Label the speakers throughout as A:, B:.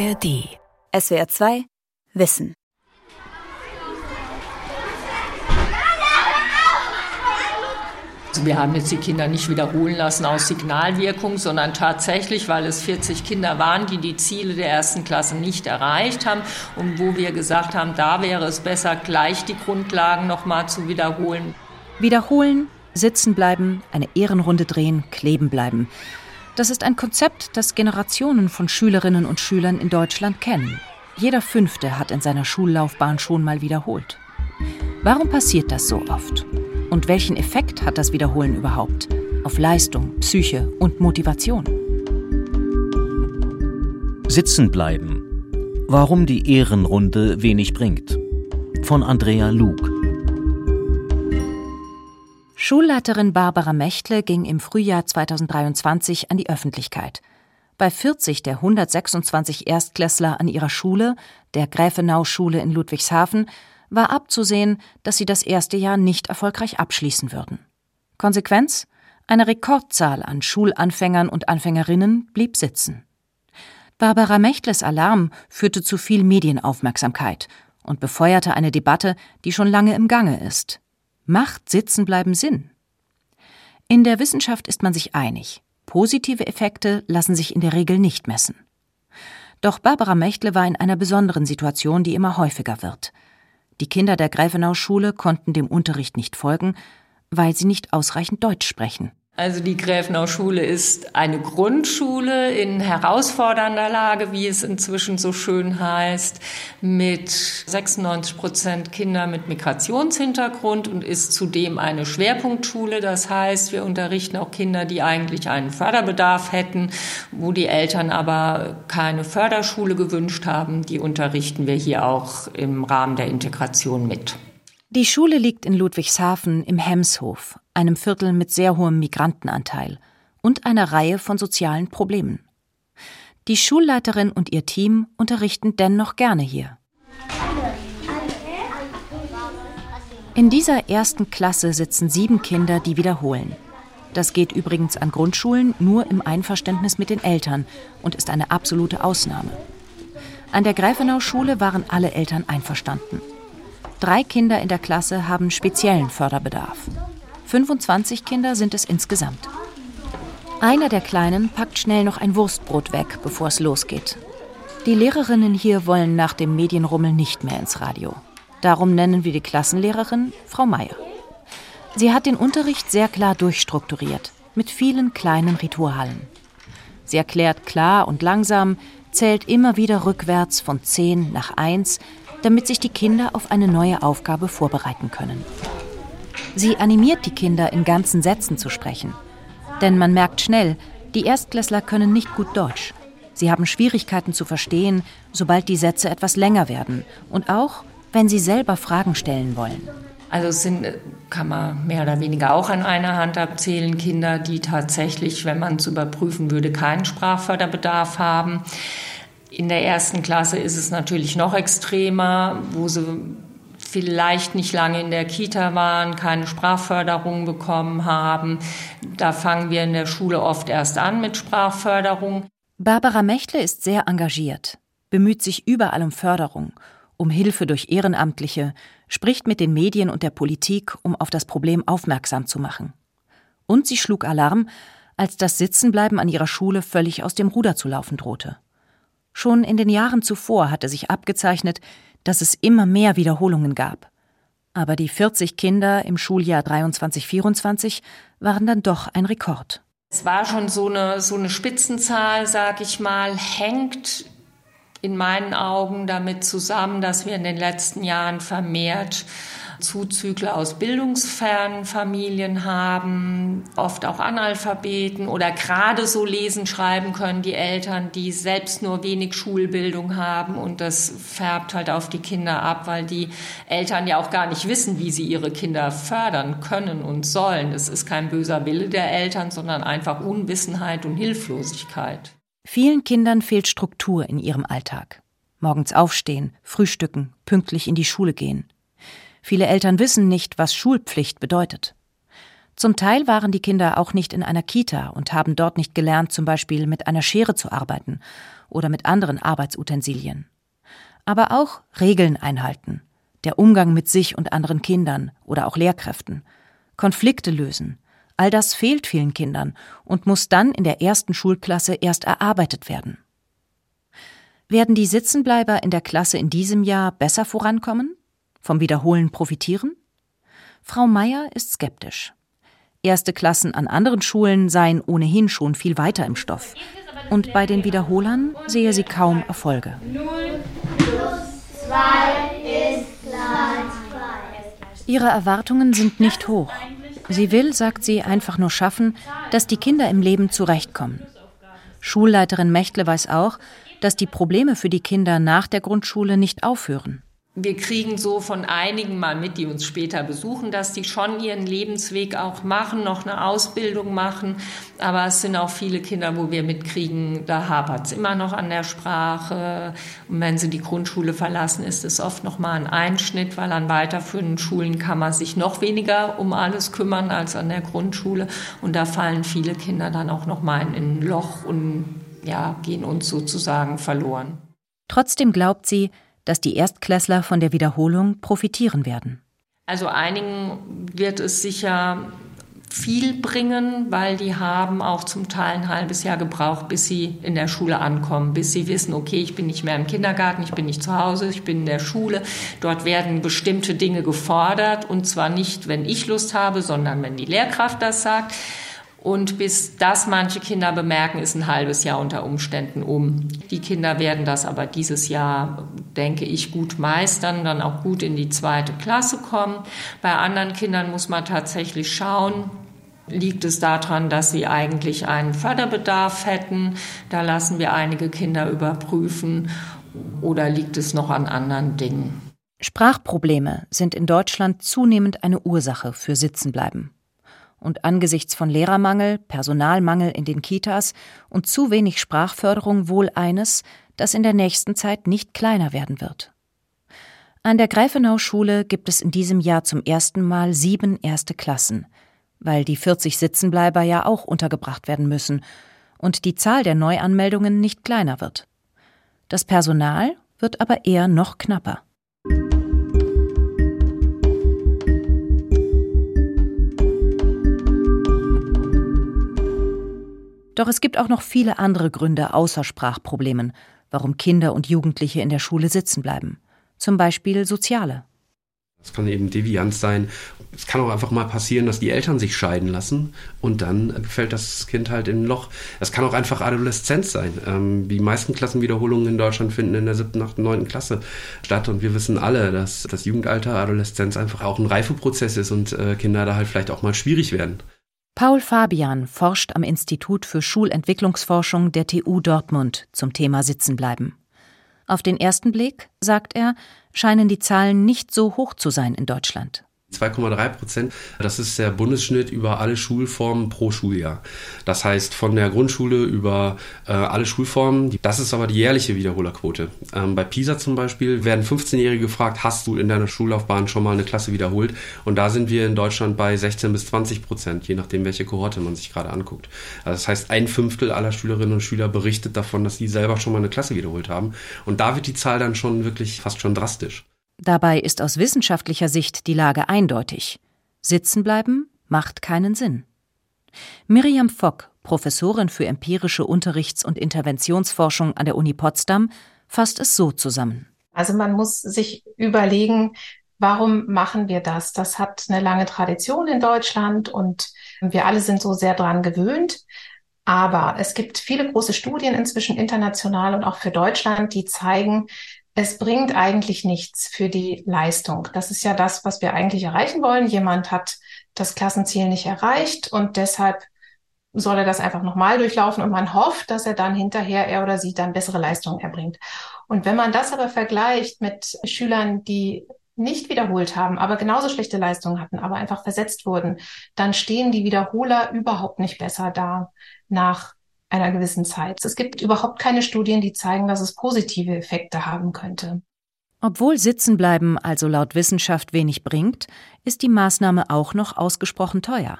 A: ARD. SWR 2 Wissen.
B: Also wir haben jetzt die Kinder nicht wiederholen lassen aus Signalwirkung, sondern tatsächlich, weil es 40 Kinder waren, die die Ziele der ersten Klasse nicht erreicht haben und wo wir gesagt haben, da wäre es besser, gleich die Grundlagen noch mal zu wiederholen.
C: Wiederholen, sitzen bleiben, eine Ehrenrunde drehen, kleben bleiben. Das ist ein Konzept, das Generationen von Schülerinnen und Schülern in Deutschland kennen. Jeder Fünfte hat in seiner Schullaufbahn schon mal wiederholt. Warum passiert das so oft? Und welchen Effekt hat das Wiederholen überhaupt auf Leistung, Psyche und Motivation?
D: Sitzen bleiben. Warum die Ehrenrunde wenig bringt. Von Andrea Lug.
C: Schulleiterin Barbara Mechtle ging im Frühjahr 2023 an die Öffentlichkeit. Bei 40 der 126 Erstklässler an ihrer Schule, der Gräfenau-Schule in Ludwigshafen, war abzusehen, dass sie das erste Jahr nicht erfolgreich abschließen würden. Konsequenz? Eine Rekordzahl an Schulanfängern und Anfängerinnen blieb sitzen. Barbara Mechtles Alarm führte zu viel Medienaufmerksamkeit und befeuerte eine Debatte, die schon lange im Gange ist. Macht Sitzenbleiben Sinn? In der Wissenschaft ist man sich einig. Positive Effekte lassen sich in der Regel nicht messen. Doch Barbara Mechtle war in einer besonderen Situation, die immer häufiger wird. Die Kinder der Gräfenau-Schule konnten dem Unterricht nicht folgen, weil sie nicht ausreichend Deutsch sprechen.
B: Also die Gräfenau-Schule ist eine Grundschule in herausfordernder Lage, wie es inzwischen so schön heißt, mit 96 Prozent Kinder mit Migrationshintergrund und ist zudem eine Schwerpunktschule. Das heißt, wir unterrichten auch Kinder, die eigentlich einen Förderbedarf hätten, wo die Eltern aber keine Förderschule gewünscht haben. Die unterrichten wir hier auch im Rahmen der Integration mit.
C: Die Schule liegt in Ludwigshafen im Hemshof, einem Viertel mit sehr hohem Migrantenanteil und einer Reihe von sozialen Problemen. Die Schulleiterin und ihr Team unterrichten dennoch gerne hier. In dieser ersten Klasse sitzen sieben Kinder, die wiederholen. Das geht übrigens an Grundschulen nur im Einverständnis mit den Eltern und ist eine absolute Ausnahme. An der Greifenau-Schule waren alle Eltern einverstanden. Drei Kinder in der Klasse haben speziellen Förderbedarf. 25 Kinder sind es insgesamt. Einer der Kleinen packt schnell noch ein Wurstbrot weg, bevor es losgeht. Die Lehrerinnen hier wollen nach dem Medienrummel nicht mehr ins Radio. Darum nennen wir die Klassenlehrerin Frau Meier. Sie hat den Unterricht sehr klar durchstrukturiert, mit vielen kleinen Ritualen. Sie erklärt klar und langsam, zählt immer wieder rückwärts von 10 nach 1 damit sich die Kinder auf eine neue Aufgabe vorbereiten können. Sie animiert die Kinder, in ganzen Sätzen zu sprechen. Denn man merkt schnell, die Erstklässler können nicht gut Deutsch. Sie haben Schwierigkeiten zu verstehen, sobald die Sätze etwas länger werden und auch, wenn sie selber Fragen stellen wollen.
B: Also es sind, kann man mehr oder weniger auch an einer Hand abzählen, Kinder, die tatsächlich, wenn man es überprüfen würde, keinen Sprachförderbedarf haben. In der ersten Klasse ist es natürlich noch extremer, wo sie vielleicht nicht lange in der Kita waren, keine Sprachförderung bekommen haben. Da fangen wir in der Schule oft erst an mit Sprachförderung.
C: Barbara Mechtle ist sehr engagiert, bemüht sich überall um Förderung, um Hilfe durch Ehrenamtliche, spricht mit den Medien und der Politik, um auf das Problem aufmerksam zu machen. Und sie schlug Alarm, als das Sitzenbleiben an ihrer Schule völlig aus dem Ruder zu laufen drohte. Schon in den Jahren zuvor hatte sich abgezeichnet, dass es immer mehr Wiederholungen gab. Aber die 40 Kinder im Schuljahr 23-24 waren dann doch ein Rekord.
B: Es war schon so eine, so eine Spitzenzahl, sag ich mal, hängt in meinen Augen damit zusammen, dass wir in den letzten Jahren vermehrt Zuzügler aus bildungsfernen Familien haben, oft auch Analphabeten oder gerade so lesen, schreiben können die Eltern, die selbst nur wenig Schulbildung haben und das färbt halt auf die Kinder ab, weil die Eltern ja auch gar nicht wissen, wie sie ihre Kinder fördern können und sollen. Es ist kein böser Wille der Eltern, sondern einfach Unwissenheit und Hilflosigkeit.
C: Vielen Kindern fehlt Struktur in ihrem Alltag. Morgens aufstehen, frühstücken, pünktlich in die Schule gehen. Viele Eltern wissen nicht, was Schulpflicht bedeutet. Zum Teil waren die Kinder auch nicht in einer Kita und haben dort nicht gelernt, zum Beispiel mit einer Schere zu arbeiten oder mit anderen Arbeitsutensilien. Aber auch Regeln einhalten, der Umgang mit sich und anderen Kindern oder auch Lehrkräften, Konflikte lösen, all das fehlt vielen Kindern und muss dann in der ersten Schulklasse erst erarbeitet werden. Werden die Sitzenbleiber in der Klasse in diesem Jahr besser vorankommen? Vom Wiederholen profitieren? Frau Meier ist skeptisch. Erste Klassen an anderen Schulen seien ohnehin schon viel weiter im Stoff. Und bei den Wiederholern sehe sie kaum Erfolge. 0 plus 2 ist Ihre Erwartungen sind nicht hoch. Sie will, sagt sie, einfach nur schaffen, dass die Kinder im Leben zurechtkommen. Schulleiterin Mechtle weiß auch, dass die Probleme für die Kinder nach der Grundschule nicht aufhören.
B: Wir kriegen so von einigen mal mit, die uns später besuchen, dass die schon ihren Lebensweg auch machen, noch eine Ausbildung machen. Aber es sind auch viele Kinder, wo wir mitkriegen, da hapert es immer noch an der Sprache. Und wenn sie die Grundschule verlassen, ist es oft noch mal ein Einschnitt, weil an weiterführenden Schulen kann man sich noch weniger um alles kümmern als an der Grundschule. Und da fallen viele Kinder dann auch noch mal in ein Loch und ja, gehen uns sozusagen verloren.
C: Trotzdem glaubt sie, dass die Erstklässler von der Wiederholung profitieren werden.
B: Also einigen wird es sicher viel bringen, weil die haben auch zum Teil ein halbes Jahr gebraucht, bis sie in der Schule ankommen, bis sie wissen, okay, ich bin nicht mehr im Kindergarten, ich bin nicht zu Hause, ich bin in der Schule. Dort werden bestimmte Dinge gefordert und zwar nicht, wenn ich Lust habe, sondern wenn die Lehrkraft das sagt. Und bis das manche Kinder bemerken, ist ein halbes Jahr unter Umständen um. Die Kinder werden das aber dieses Jahr, denke ich, gut meistern, dann auch gut in die zweite Klasse kommen. Bei anderen Kindern muss man tatsächlich schauen, liegt es daran, dass sie eigentlich einen Förderbedarf hätten. Da lassen wir einige Kinder überprüfen. Oder liegt es noch an anderen Dingen?
C: Sprachprobleme sind in Deutschland zunehmend eine Ursache für Sitzenbleiben und angesichts von Lehrermangel, Personalmangel in den Kitas und zu wenig Sprachförderung wohl eines, das in der nächsten Zeit nicht kleiner werden wird. An der Greifenau-Schule gibt es in diesem Jahr zum ersten Mal sieben erste Klassen, weil die 40 Sitzenbleiber ja auch untergebracht werden müssen und die Zahl der Neuanmeldungen nicht kleiner wird. Das Personal wird aber eher noch knapper. Doch es gibt auch noch viele andere Gründe außer Sprachproblemen, warum Kinder und Jugendliche in der Schule sitzen bleiben. Zum Beispiel soziale.
E: Es kann eben Devianz sein. Es kann auch einfach mal passieren, dass die Eltern sich scheiden lassen und dann fällt das Kind halt in ein Loch. Es kann auch einfach Adoleszenz sein. Ähm, die meisten Klassenwiederholungen in Deutschland finden in der siebten, achten, neunten Klasse statt und wir wissen alle, dass das Jugendalter, Adoleszenz einfach auch ein Reifeprozess ist und äh, Kinder da halt vielleicht auch mal schwierig werden.
C: Paul Fabian forscht am Institut für Schulentwicklungsforschung der TU Dortmund zum Thema Sitzenbleiben. Auf den ersten Blick, sagt er, scheinen die Zahlen nicht so hoch zu sein in Deutschland.
E: 2,3 Prozent. Das ist der Bundesschnitt über alle Schulformen pro Schuljahr. Das heißt von der Grundschule über äh, alle Schulformen. Das ist aber die jährliche Wiederholerquote. Ähm, bei PISA zum Beispiel werden 15-Jährige gefragt, hast du in deiner Schullaufbahn schon mal eine Klasse wiederholt? Und da sind wir in Deutschland bei 16 bis 20 Prozent, je nachdem, welche Kohorte man sich gerade anguckt. Also das heißt, ein Fünftel aller Schülerinnen und Schüler berichtet davon, dass sie selber schon mal eine Klasse wiederholt haben. Und da wird die Zahl dann schon wirklich fast schon drastisch.
C: Dabei ist aus wissenschaftlicher Sicht die Lage eindeutig. Sitzen bleiben macht keinen Sinn. Miriam Fock, Professorin für empirische Unterrichts- und Interventionsforschung an der Uni Potsdam, fasst es so zusammen.
F: Also man muss sich überlegen, warum machen wir das? Das hat eine lange Tradition in Deutschland und wir alle sind so sehr dran gewöhnt. Aber es gibt viele große Studien inzwischen international und auch für Deutschland, die zeigen, es bringt eigentlich nichts für die Leistung. Das ist ja das, was wir eigentlich erreichen wollen. Jemand hat das Klassenziel nicht erreicht und deshalb soll er das einfach nochmal durchlaufen und man hofft, dass er dann hinterher, er oder sie dann bessere Leistungen erbringt. Und wenn man das aber vergleicht mit Schülern, die nicht wiederholt haben, aber genauso schlechte Leistungen hatten, aber einfach versetzt wurden, dann stehen die Wiederholer überhaupt nicht besser da nach einer gewissen Zeit. Es gibt überhaupt keine Studien, die zeigen, dass es positive Effekte haben könnte.
C: Obwohl Sitzenbleiben also laut Wissenschaft wenig bringt, ist die Maßnahme auch noch ausgesprochen teuer.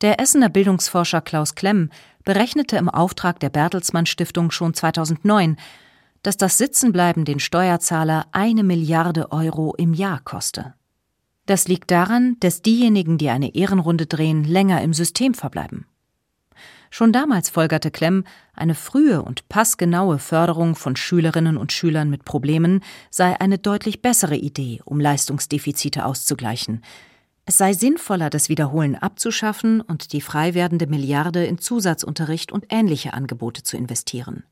C: Der Essener Bildungsforscher Klaus Klemm berechnete im Auftrag der Bertelsmann Stiftung schon 2009, dass das Sitzenbleiben den Steuerzahler eine Milliarde Euro im Jahr koste. Das liegt daran, dass diejenigen, die eine Ehrenrunde drehen, länger im System verbleiben. Schon damals folgerte Klemm, eine frühe und passgenaue Förderung von Schülerinnen und Schülern mit Problemen sei eine deutlich bessere Idee, um Leistungsdefizite auszugleichen. Es sei sinnvoller, das Wiederholen abzuschaffen und die frei werdende Milliarde in Zusatzunterricht und ähnliche Angebote zu investieren.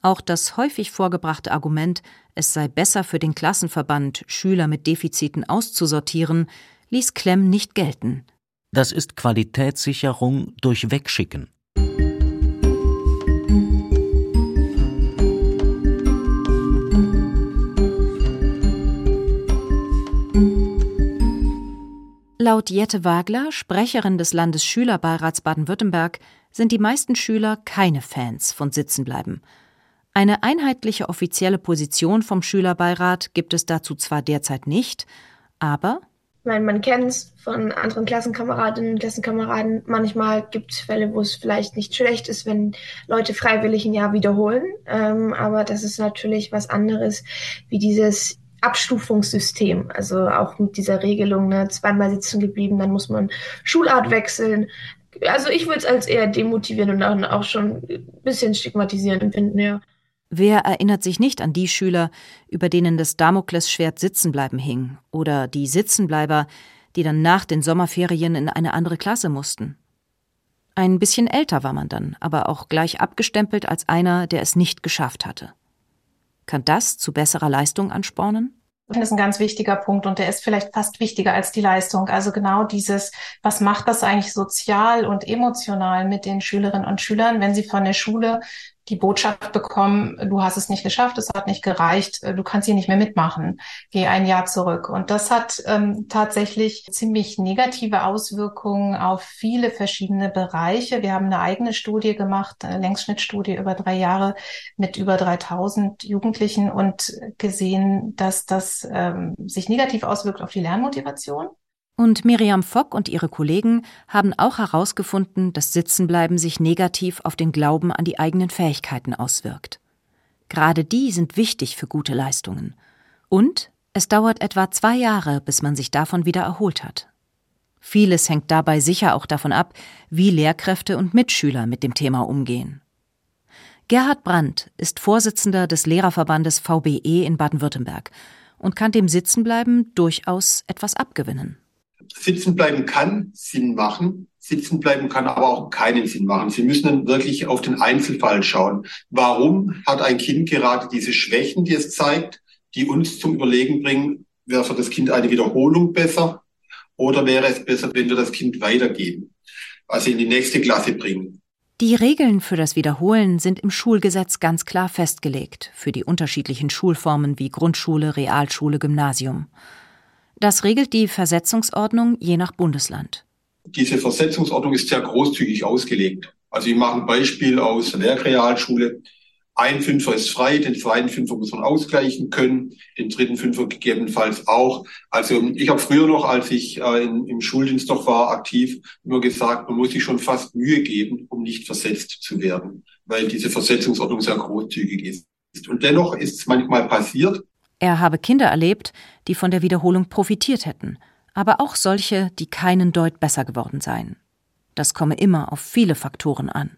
C: Auch das häufig vorgebrachte Argument, es sei besser für den Klassenverband, Schüler mit Defiziten auszusortieren, ließ Klemm nicht gelten.
D: Das ist Qualitätssicherung durch Wegschicken.
C: Laut Jette Wagler, Sprecherin des Landesschülerbeirats Baden-Württemberg, sind die meisten Schüler keine Fans von Sitzenbleiben. Eine einheitliche offizielle Position vom Schülerbeirat gibt es dazu zwar derzeit nicht, aber
G: meine, man kennt es von anderen Klassenkameradinnen und Klassenkameraden. Manchmal gibt es Fälle, wo es vielleicht nicht schlecht ist, wenn Leute freiwillig ein Jahr wiederholen. Ähm, aber das ist natürlich was anderes wie dieses Abstufungssystem. Also auch mit dieser Regelung, ne, zweimal sitzen geblieben, dann muss man Schulart wechseln. Also ich würde es als eher demotivierend und auch schon ein bisschen stigmatisierend empfinden, ja.
C: Wer erinnert sich nicht an die Schüler, über denen das Damoklesschwert Sitzenbleiben hing, oder die Sitzenbleiber, die dann nach den Sommerferien in eine andere Klasse mussten? Ein bisschen älter war man dann, aber auch gleich abgestempelt als einer, der es nicht geschafft hatte. Kann das zu besserer Leistung anspornen?
F: Das ist ein ganz wichtiger Punkt und der ist vielleicht fast wichtiger als die Leistung. Also genau dieses, was macht das eigentlich sozial und emotional mit den Schülerinnen und Schülern, wenn sie von der Schule die Botschaft bekommen, du hast es nicht geschafft, es hat nicht gereicht, äh, du kannst hier nicht mehr mitmachen, geh ein Jahr zurück. Und das hat ähm, tatsächlich ziemlich negative Auswirkungen auf viele verschiedene Bereiche. Wir haben eine eigene Studie gemacht, eine Längsschnittstudie über drei Jahre mit über 3000 Jugendlichen und gesehen, dass das ähm, sich negativ auswirkt auf die Lernmotivation
C: und Miriam Fock und ihre Kollegen haben auch herausgefunden, dass Sitzenbleiben sich negativ auf den Glauben an die eigenen Fähigkeiten auswirkt. Gerade die sind wichtig für gute Leistungen. Und es dauert etwa zwei Jahre, bis man sich davon wieder erholt hat. Vieles hängt dabei sicher auch davon ab, wie Lehrkräfte und Mitschüler mit dem Thema umgehen. Gerhard Brandt ist Vorsitzender des Lehrerverbandes VBE in Baden-Württemberg und kann dem Sitzenbleiben durchaus etwas abgewinnen.
H: Sitzen bleiben kann Sinn machen. Sitzen bleiben kann aber auch keinen Sinn machen. Sie müssen dann wirklich auf den Einzelfall schauen. Warum hat ein Kind gerade diese Schwächen, die es zeigt, die uns zum Überlegen bringen, wäre für das Kind eine Wiederholung besser oder wäre es besser, wenn wir das Kind weitergeben, also in die nächste Klasse bringen.
C: Die Regeln für das Wiederholen sind im Schulgesetz ganz klar festgelegt, für die unterschiedlichen Schulformen wie Grundschule, Realschule, Gymnasium. Das regelt die Versetzungsordnung je nach Bundesland.
H: Diese Versetzungsordnung ist sehr großzügig ausgelegt. Also ich mache ein Beispiel aus der Werkrealschule. Ein Fünfer ist frei, den zweiten Fünfer muss man ausgleichen können, den dritten Fünfer gegebenenfalls auch. Also ich habe früher noch, als ich äh, in, im Schuldienst noch war, aktiv, immer gesagt, man muss sich schon fast Mühe geben, um nicht versetzt zu werden, weil diese Versetzungsordnung sehr großzügig ist. Und dennoch ist es manchmal passiert,
C: er habe Kinder erlebt, die von der Wiederholung profitiert hätten, aber auch solche, die keinen Deut besser geworden seien. Das komme immer auf viele Faktoren an.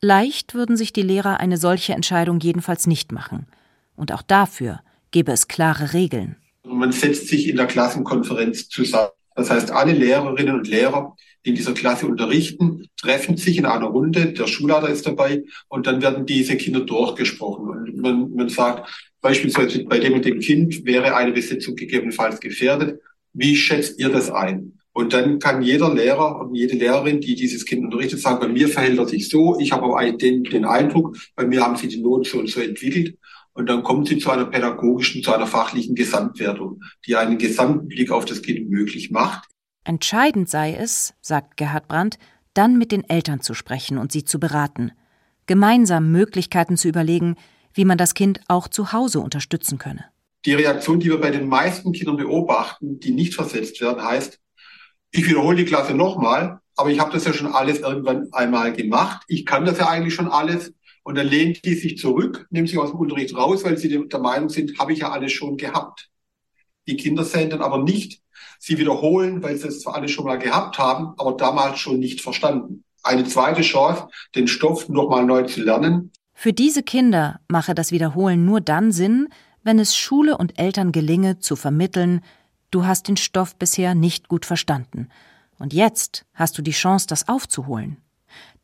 C: Leicht würden sich die Lehrer eine solche Entscheidung jedenfalls nicht machen. Und auch dafür gäbe es klare Regeln.
H: Man setzt sich in der Klassenkonferenz zusammen. Das heißt, alle Lehrerinnen und Lehrer, in dieser Klasse unterrichten, treffen sich in einer Runde. Der Schulleiter ist dabei und dann werden diese Kinder durchgesprochen. Und man, man sagt, Beispielsweise bei dem und dem Kind wäre eine Besetzung gegebenenfalls gefährdet. Wie schätzt ihr das ein? Und dann kann jeder Lehrer und jede Lehrerin, die dieses Kind unterrichtet, sagen, bei mir verhält er sich so, ich habe aber den, den Eindruck, bei mir haben sie die Noten so und so entwickelt. Und dann kommen sie zu einer pädagogischen, zu einer fachlichen Gesamtwertung, die einen gesamten Blick auf das Kind möglich macht.
C: Entscheidend sei es, sagt Gerhard Brandt, dann mit den Eltern zu sprechen und sie zu beraten, gemeinsam Möglichkeiten zu überlegen, wie man das Kind auch zu Hause unterstützen könne.
H: Die Reaktion, die wir bei den meisten Kindern beobachten, die nicht versetzt werden, heißt, ich wiederhole die Klasse nochmal, aber ich habe das ja schon alles irgendwann einmal gemacht. Ich kann das ja eigentlich schon alles. Und dann lehnt die sich zurück, nimmt sich aus dem Unterricht raus, weil sie der Meinung sind, habe ich ja alles schon gehabt. Die Kinder sehen dann aber nicht, sie wiederholen, weil sie es zwar alles schon mal gehabt haben, aber damals schon nicht verstanden. Eine zweite Chance, den Stoff nochmal neu zu lernen.
C: Für diese Kinder mache das Wiederholen nur dann Sinn, wenn es Schule und Eltern gelinge, zu vermitteln, du hast den Stoff bisher nicht gut verstanden. Und jetzt hast du die Chance, das aufzuholen.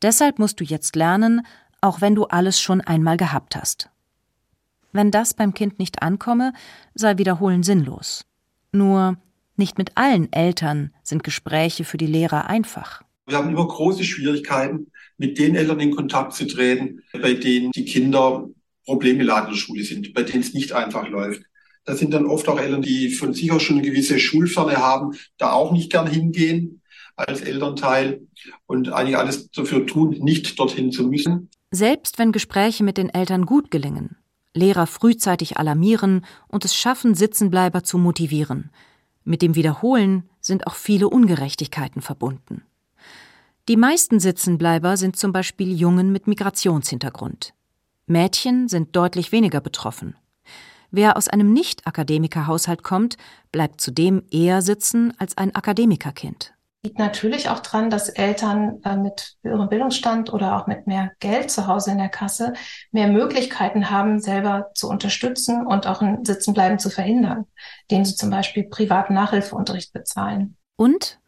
C: Deshalb musst du jetzt lernen, auch wenn du alles schon einmal gehabt hast. Wenn das beim Kind nicht ankomme, sei Wiederholen sinnlos. Nur nicht mit allen Eltern sind Gespräche für die Lehrer einfach.
H: Wir haben immer große Schwierigkeiten, mit den Eltern in Kontakt zu treten, bei denen die Kinder problemgeladen in der Schule sind, bei denen es nicht einfach läuft. Das sind dann oft auch Eltern, die von sich aus schon eine gewisse Schulferne haben, da auch nicht gern hingehen als Elternteil und eigentlich alles dafür tun, nicht dorthin zu müssen.
C: Selbst wenn Gespräche mit den Eltern gut gelingen, Lehrer frühzeitig alarmieren und es schaffen, Sitzenbleiber zu motivieren. Mit dem Wiederholen sind auch viele Ungerechtigkeiten verbunden. Die meisten Sitzenbleiber sind zum Beispiel Jungen mit Migrationshintergrund. Mädchen sind deutlich weniger betroffen. Wer aus einem Nicht-Akademiker-Haushalt kommt, bleibt zudem eher sitzen als ein Akademikerkind
F: liegt natürlich auch dran, dass Eltern äh, mit höherem Bildungsstand oder auch mit mehr Geld zu Hause in der Kasse mehr Möglichkeiten haben, selber zu unterstützen und auch ein Sitzenbleiben zu verhindern, indem sie zum Beispiel privaten Nachhilfeunterricht bezahlen.
C: Und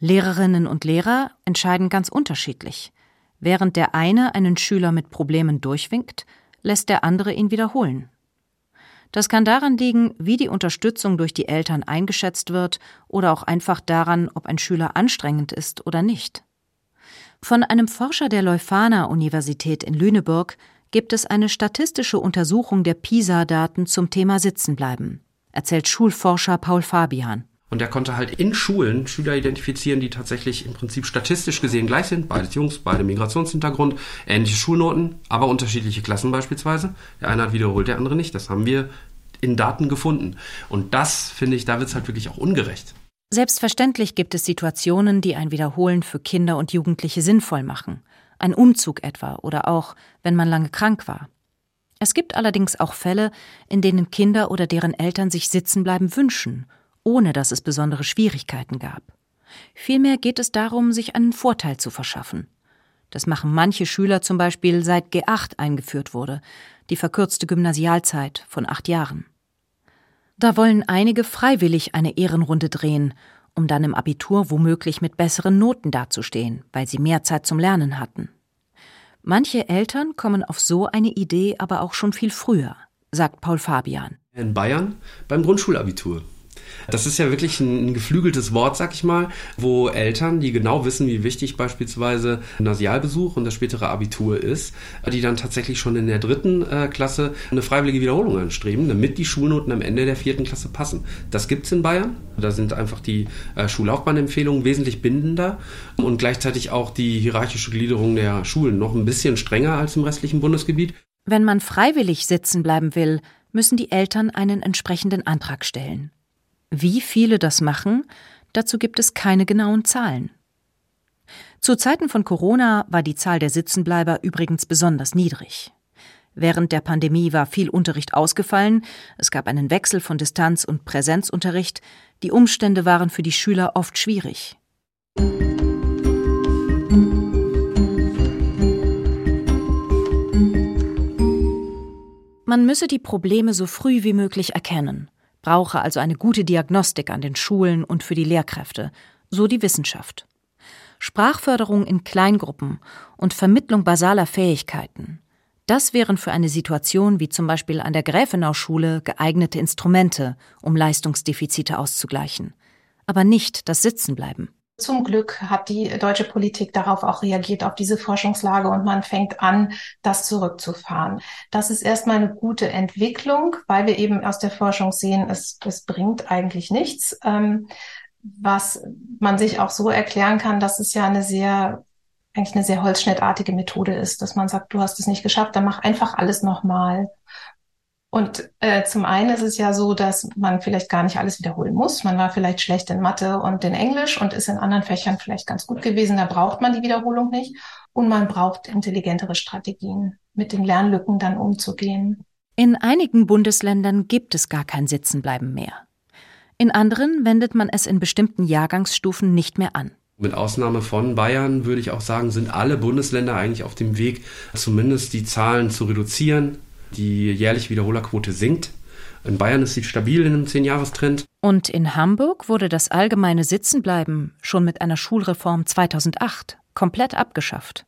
C: Lehrerinnen und Lehrer entscheiden ganz unterschiedlich. Während der eine einen Schüler mit Problemen durchwinkt, lässt der andere ihn wiederholen. Das kann daran liegen, wie die Unterstützung durch die Eltern eingeschätzt wird oder auch einfach daran, ob ein Schüler anstrengend ist oder nicht. Von einem Forscher der Leuphana Universität in Lüneburg gibt es eine statistische Untersuchung der PISA-Daten zum Thema Sitzenbleiben, erzählt Schulforscher Paul Fabian.
E: Und er konnte halt in Schulen Schüler identifizieren, die tatsächlich im Prinzip statistisch gesehen gleich sind. Beide Jungs, beide Migrationshintergrund, ähnliche Schulnoten, aber unterschiedliche Klassen beispielsweise. Der eine hat wiederholt, der andere nicht. Das haben wir in Daten gefunden. Und das, finde ich, da wird es halt wirklich auch ungerecht.
C: Selbstverständlich gibt es Situationen, die ein Wiederholen für Kinder und Jugendliche sinnvoll machen. Ein Umzug etwa oder auch, wenn man lange krank war. Es gibt allerdings auch Fälle, in denen Kinder oder deren Eltern sich sitzen bleiben wünschen, ohne dass es besondere Schwierigkeiten gab. Vielmehr geht es darum, sich einen Vorteil zu verschaffen. Das machen manche Schüler zum Beispiel seit G8 eingeführt wurde, die verkürzte Gymnasialzeit von acht Jahren. Da wollen einige freiwillig eine Ehrenrunde drehen, um dann im Abitur womöglich mit besseren Noten dazustehen, weil sie mehr Zeit zum Lernen hatten. Manche Eltern kommen auf so eine Idee aber auch schon viel früher, sagt Paul Fabian.
E: In Bayern beim Grundschulabitur. Das ist ja wirklich ein, ein, geflügeltes Wort, sag ich mal, wo Eltern, die genau wissen, wie wichtig beispielsweise Gymnasialbesuch und das spätere Abitur ist, die dann tatsächlich schon in der dritten äh, Klasse eine freiwillige Wiederholung anstreben, damit die Schulnoten am Ende der vierten Klasse passen. Das gibt's in Bayern. Da sind einfach die äh, Schullaufbahnempfehlungen wesentlich bindender und gleichzeitig auch die hierarchische Gliederung der Schulen noch ein bisschen strenger als im restlichen Bundesgebiet.
C: Wenn man freiwillig sitzen bleiben will, müssen die Eltern einen entsprechenden Antrag stellen. Wie viele das machen, dazu gibt es keine genauen Zahlen. Zu Zeiten von Corona war die Zahl der Sitzenbleiber übrigens besonders niedrig. Während der Pandemie war viel Unterricht ausgefallen, es gab einen Wechsel von Distanz- und Präsenzunterricht, die Umstände waren für die Schüler oft schwierig. Man müsse die Probleme so früh wie möglich erkennen brauche also eine gute Diagnostik an den Schulen und für die Lehrkräfte, so die Wissenschaft. Sprachförderung in Kleingruppen und Vermittlung basaler Fähigkeiten. Das wären für eine Situation wie zum Beispiel an der Gräfenau-Schule geeignete Instrumente, um Leistungsdefizite auszugleichen. Aber nicht das Sitzenbleiben.
F: Zum Glück hat die deutsche Politik darauf auch reagiert, auf diese Forschungslage und man fängt an, das zurückzufahren. Das ist erstmal eine gute Entwicklung, weil wir eben aus der Forschung sehen, es, es bringt eigentlich nichts. Ähm, was man sich auch so erklären kann, dass es ja eine sehr eigentlich eine sehr holzschnittartige Methode ist, dass man sagt, du hast es nicht geschafft, dann mach einfach alles nochmal. Und äh, zum einen ist es ja so, dass man vielleicht gar nicht alles wiederholen muss. Man war vielleicht schlecht in Mathe und in Englisch und ist in anderen Fächern vielleicht ganz gut gewesen. Da braucht man die Wiederholung nicht. Und man braucht intelligentere Strategien, mit den Lernlücken dann umzugehen.
C: In einigen Bundesländern gibt es gar kein Sitzenbleiben mehr. In anderen wendet man es in bestimmten Jahrgangsstufen nicht mehr an.
E: Mit Ausnahme von Bayern würde ich auch sagen, sind alle Bundesländer eigentlich auf dem Weg, zumindest die Zahlen zu reduzieren. Die jährliche Wiederholerquote sinkt. In Bayern ist sie stabil in einem Zehnjahrestrend.
C: Und in Hamburg wurde das allgemeine Sitzenbleiben schon mit einer Schulreform 2008 komplett abgeschafft.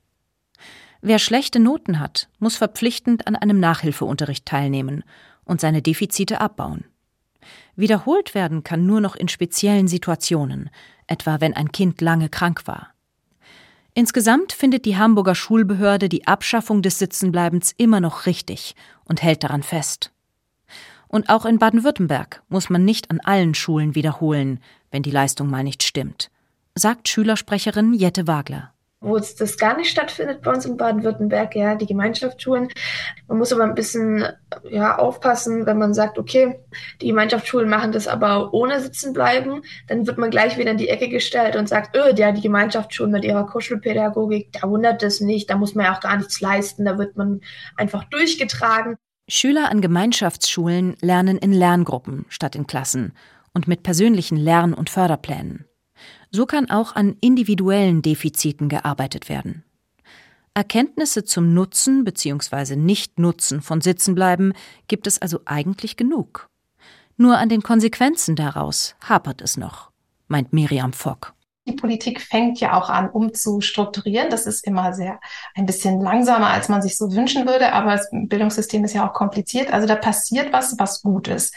C: Wer schlechte Noten hat, muss verpflichtend an einem Nachhilfeunterricht teilnehmen und seine Defizite abbauen. Wiederholt werden kann nur noch in speziellen Situationen, etwa wenn ein Kind lange krank war. Insgesamt findet die Hamburger Schulbehörde die Abschaffung des Sitzenbleibens immer noch richtig und hält daran fest. Und auch in Baden-Württemberg muss man nicht an allen Schulen wiederholen, wenn die Leistung mal nicht stimmt, sagt Schülersprecherin Jette Wagler
G: wo es das gar nicht stattfindet bei uns in Baden-Württemberg, ja, die Gemeinschaftsschulen. Man muss aber ein bisschen ja, aufpassen, wenn man sagt, okay, die Gemeinschaftsschulen machen das aber ohne Sitzen bleiben, dann wird man gleich wieder in die Ecke gestellt und sagt, öh, ja, die Gemeinschaftsschulen mit ihrer Kuschelpädagogik, da wundert es nicht, da muss man ja auch gar nichts leisten, da wird man einfach durchgetragen.
C: Schüler an Gemeinschaftsschulen lernen in Lerngruppen statt in Klassen und mit persönlichen Lern- und Förderplänen. So kann auch an individuellen Defiziten gearbeitet werden. Erkenntnisse zum Nutzen bzw. Nichtnutzen von Sitzenbleiben gibt es also eigentlich genug. Nur an den Konsequenzen daraus hapert es noch, meint Miriam Fock.
F: Die Politik fängt ja auch an, umzustrukturieren. Das ist immer sehr ein bisschen langsamer, als man sich so wünschen würde, aber das Bildungssystem ist ja auch kompliziert. Also da passiert was, was gut ist.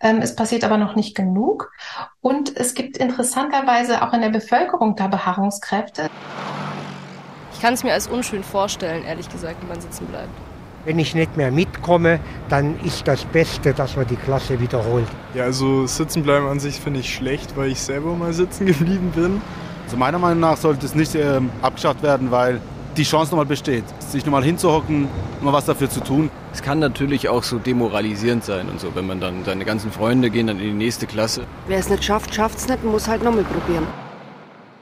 F: Ähm, es passiert aber noch nicht genug. Und es gibt interessanterweise auch in der Bevölkerung da Beharrungskräfte.
I: Ich kann es mir als unschön vorstellen, ehrlich gesagt, wenn man sitzen bleibt.
J: Wenn ich nicht mehr mitkomme, dann ist das Beste, dass man die Klasse wiederholt.
K: Ja, also sitzen bleiben an sich finde ich schlecht, weil ich selber mal sitzen geblieben bin.
L: Also meiner Meinung nach sollte es nicht äh, abgeschafft werden, weil die Chance nochmal besteht, sich nochmal hinzuhocken, mal was dafür zu tun.
M: Es kann natürlich auch so demoralisierend sein und so, wenn man dann seine ganzen Freunde gehen dann in die nächste Klasse.
N: Wer es nicht schafft, schafft es nicht und muss halt nochmal probieren.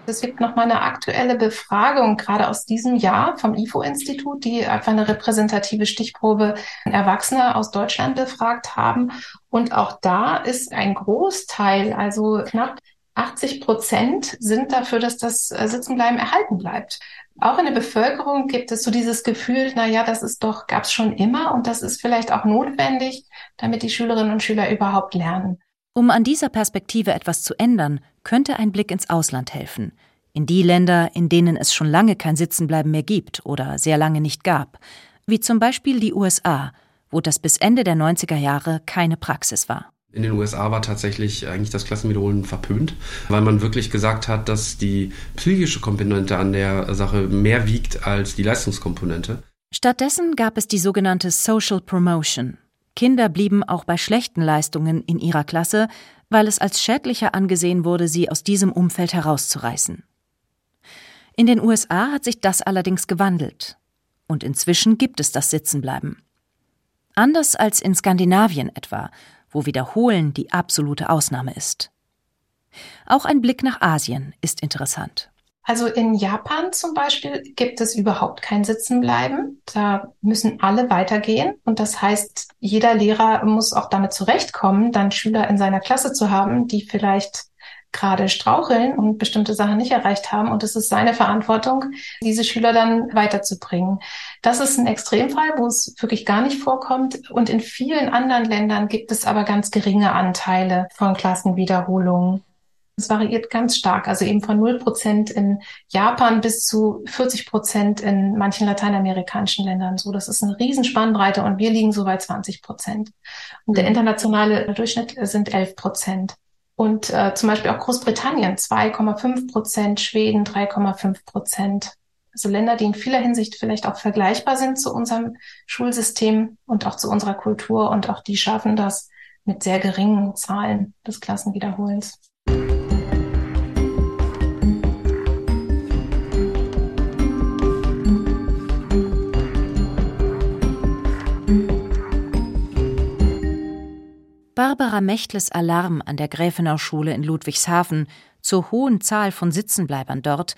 F: Es gibt noch mal eine aktuelle Befragung, gerade aus diesem Jahr vom IFO-Institut, die einfach eine repräsentative Stichprobe Erwachsener aus Deutschland befragt haben. Und auch da ist ein Großteil, also knapp 80 Prozent sind dafür, dass das äh, Sitzenbleiben erhalten bleibt. Auch in der Bevölkerung gibt es so dieses Gefühl, na ja, das ist doch, gab's schon immer und das ist vielleicht auch notwendig, damit die Schülerinnen und Schüler überhaupt lernen.
C: Um an dieser Perspektive etwas zu ändern, könnte ein Blick ins Ausland helfen. In die Länder, in denen es schon lange kein Sitzenbleiben mehr gibt oder sehr lange nicht gab, wie zum Beispiel die USA, wo das bis Ende der 90er Jahre keine Praxis war.
E: In den USA war tatsächlich eigentlich das Klassenwiederholen verpönt, weil man wirklich gesagt hat, dass die psychische Komponente an der Sache mehr wiegt als die Leistungskomponente.
C: Stattdessen gab es die sogenannte Social Promotion, Kinder blieben auch bei schlechten Leistungen in ihrer Klasse, weil es als schädlicher angesehen wurde, sie aus diesem Umfeld herauszureißen. In den USA hat sich das allerdings gewandelt. Und inzwischen gibt es das Sitzenbleiben. Anders als in Skandinavien etwa, wo Wiederholen die absolute Ausnahme ist. Auch ein Blick nach Asien ist interessant.
F: Also in Japan zum Beispiel gibt es überhaupt kein Sitzenbleiben. Da müssen alle weitergehen. Und das heißt, jeder Lehrer muss auch damit zurechtkommen, dann Schüler in seiner Klasse zu haben, die vielleicht gerade straucheln und bestimmte Sachen nicht erreicht haben. Und es ist seine Verantwortung, diese Schüler dann weiterzubringen. Das ist ein Extremfall, wo es wirklich gar nicht vorkommt. Und in vielen anderen Ländern gibt es aber ganz geringe Anteile von Klassenwiederholungen. Es variiert ganz stark, also eben von 0 Prozent in Japan bis zu 40 Prozent in manchen lateinamerikanischen Ländern. So, das ist eine Riesenspannbreite und wir liegen so bei 20 Prozent. Und der mhm. internationale Durchschnitt sind 11 Prozent. Und äh, zum Beispiel auch Großbritannien 2,5 Prozent, Schweden 3,5 Prozent. Also Länder, die in vieler Hinsicht vielleicht auch vergleichbar sind zu unserem Schulsystem und auch zu unserer Kultur und auch die schaffen das mit sehr geringen Zahlen des Klassenwiederholens.
C: Barbara Mechtles Alarm an der Gräfenau Schule in Ludwigshafen zur hohen Zahl von Sitzenbleibern dort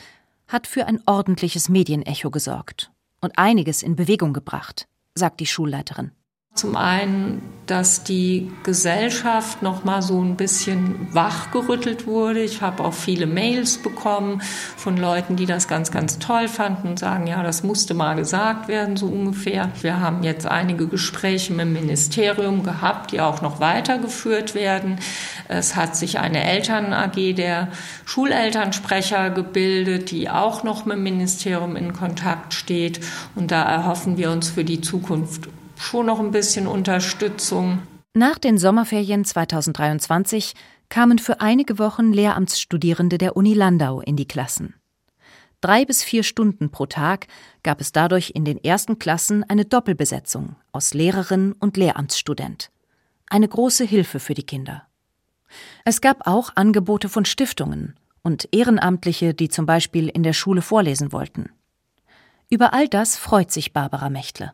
C: hat für ein ordentliches Medienecho gesorgt und einiges in Bewegung gebracht, sagt die Schulleiterin.
B: Zum einen, dass die Gesellschaft noch mal so ein bisschen wachgerüttelt wurde. Ich habe auch viele Mails bekommen von Leuten, die das ganz, ganz toll fanden und sagen, ja, das musste mal gesagt werden, so ungefähr. Wir haben jetzt einige Gespräche mit dem Ministerium gehabt, die auch noch weitergeführt werden. Es hat sich eine Eltern-AG der Schulelternsprecher gebildet, die auch noch mit dem Ministerium in Kontakt steht. Und da erhoffen wir uns für die Zukunft schon noch ein bisschen Unterstützung.
C: Nach den Sommerferien 2023 kamen für einige Wochen Lehramtsstudierende der Uni Landau in die Klassen. Drei bis vier Stunden pro Tag gab es dadurch in den ersten Klassen eine Doppelbesetzung aus Lehrerin und Lehramtsstudent. Eine große Hilfe für die Kinder. Es gab auch Angebote von Stiftungen und Ehrenamtliche, die zum Beispiel in der Schule vorlesen wollten. Über all das freut sich Barbara Mechtle.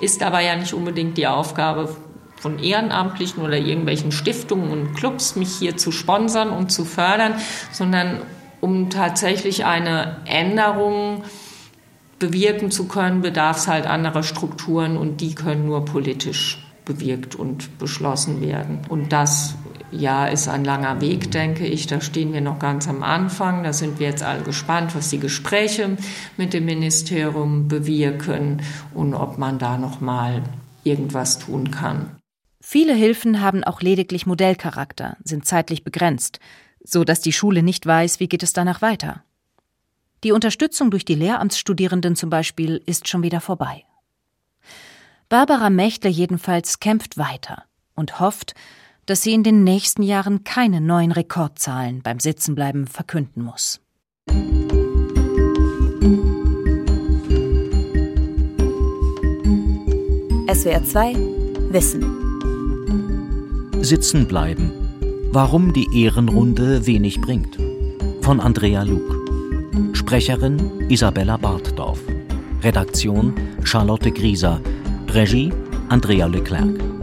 B: Ist aber ja nicht unbedingt die Aufgabe von Ehrenamtlichen oder irgendwelchen Stiftungen und Clubs, mich hier zu sponsern und zu fördern, sondern um tatsächlich eine Änderung bewirken zu können, bedarf es halt anderer Strukturen und die können nur politisch bewirkt und beschlossen werden. Und das ja, ist ein langer Weg, denke ich. Da stehen wir noch ganz am Anfang. Da sind wir jetzt alle gespannt, was die Gespräche mit dem Ministerium bewirken und ob man da noch mal irgendwas tun kann.
C: Viele Hilfen haben auch lediglich Modellcharakter, sind zeitlich begrenzt, so dass die Schule nicht weiß, wie geht es danach weiter. Die Unterstützung durch die Lehramtsstudierenden zum Beispiel ist schon wieder vorbei. Barbara Mächtle jedenfalls kämpft weiter und hofft, dass sie in den nächsten Jahren keine neuen Rekordzahlen beim Sitzenbleiben verkünden muss.
A: SWR 2 Wissen
D: Sitzen bleiben. Warum die Ehrenrunde wenig bringt. Von Andrea Luke. Sprecherin Isabella Bartdorf. Redaktion Charlotte Grieser. Regie Andrea Leclerc.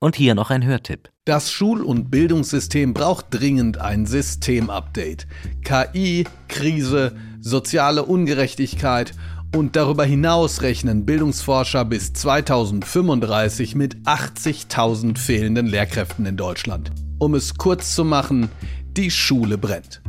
D: Und hier noch ein Hörtipp.
O: Das Schul- und Bildungssystem braucht dringend ein Systemupdate. KI, Krise, soziale Ungerechtigkeit und darüber hinaus rechnen Bildungsforscher bis 2035 mit 80.000 fehlenden Lehrkräften in Deutschland. Um es kurz zu machen, die Schule brennt.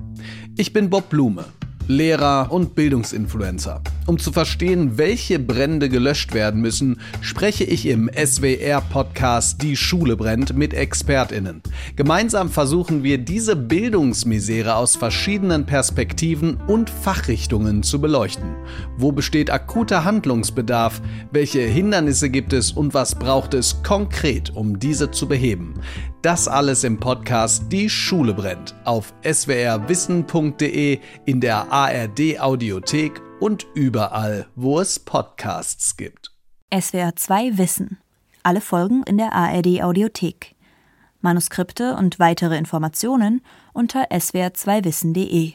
O: Ich bin Bob Blume Lehrer und Bildungsinfluencer. Um zu verstehen, welche Brände gelöscht werden müssen, spreche ich im SWR-Podcast Die Schule brennt mit ExpertInnen. Gemeinsam versuchen wir, diese Bildungsmisere aus verschiedenen Perspektiven und Fachrichtungen zu beleuchten. Wo besteht akuter Handlungsbedarf? Welche Hindernisse gibt es und was braucht es konkret, um diese zu beheben? Das alles im Podcast Die Schule brennt auf swrwissen.de, in der ARD Audiothek und überall, wo es Podcasts gibt.
A: SWR 2 Wissen. Alle Folgen in der ARD Audiothek. Manuskripte und weitere Informationen unter swr2wissen.de.